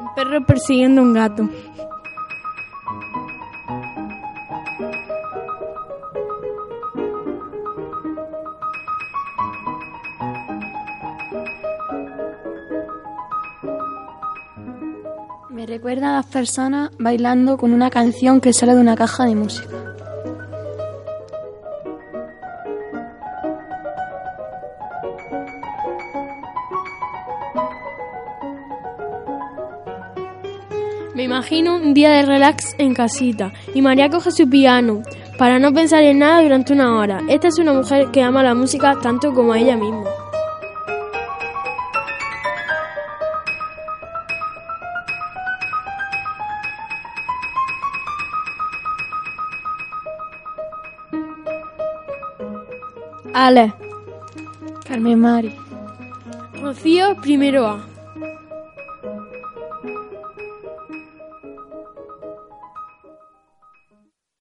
Un perro persiguiendo un gato. Me recuerda a las personas bailando con una canción que sale de una caja de música. Me imagino un día de relax en casita y María coge su piano para no pensar en nada durante una hora. Esta es una mujer que ama la música tanto como a ella misma. Ale, Carmen Mari. Rocío primero A.